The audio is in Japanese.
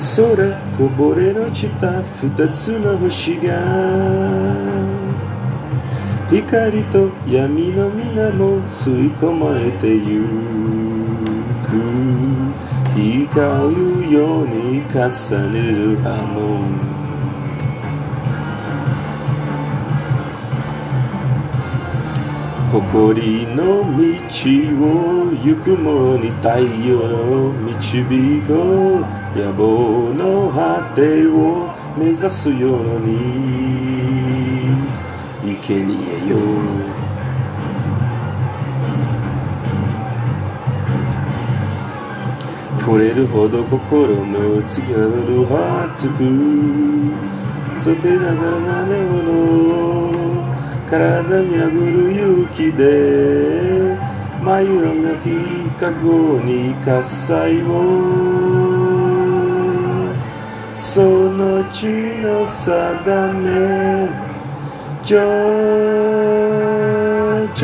空こぼれ落ちた二つの星が光と闇の皆も吸い込まれてゆく光るように重ねる波紋誇りの道を行く者に太陽の導こう野望の果てを目指すように。生贄よ。触れるほど心のつがる熱く。そてながらねほど体みなぐる勇気で真夜なき覚悟に喝采を。その地の定め情緒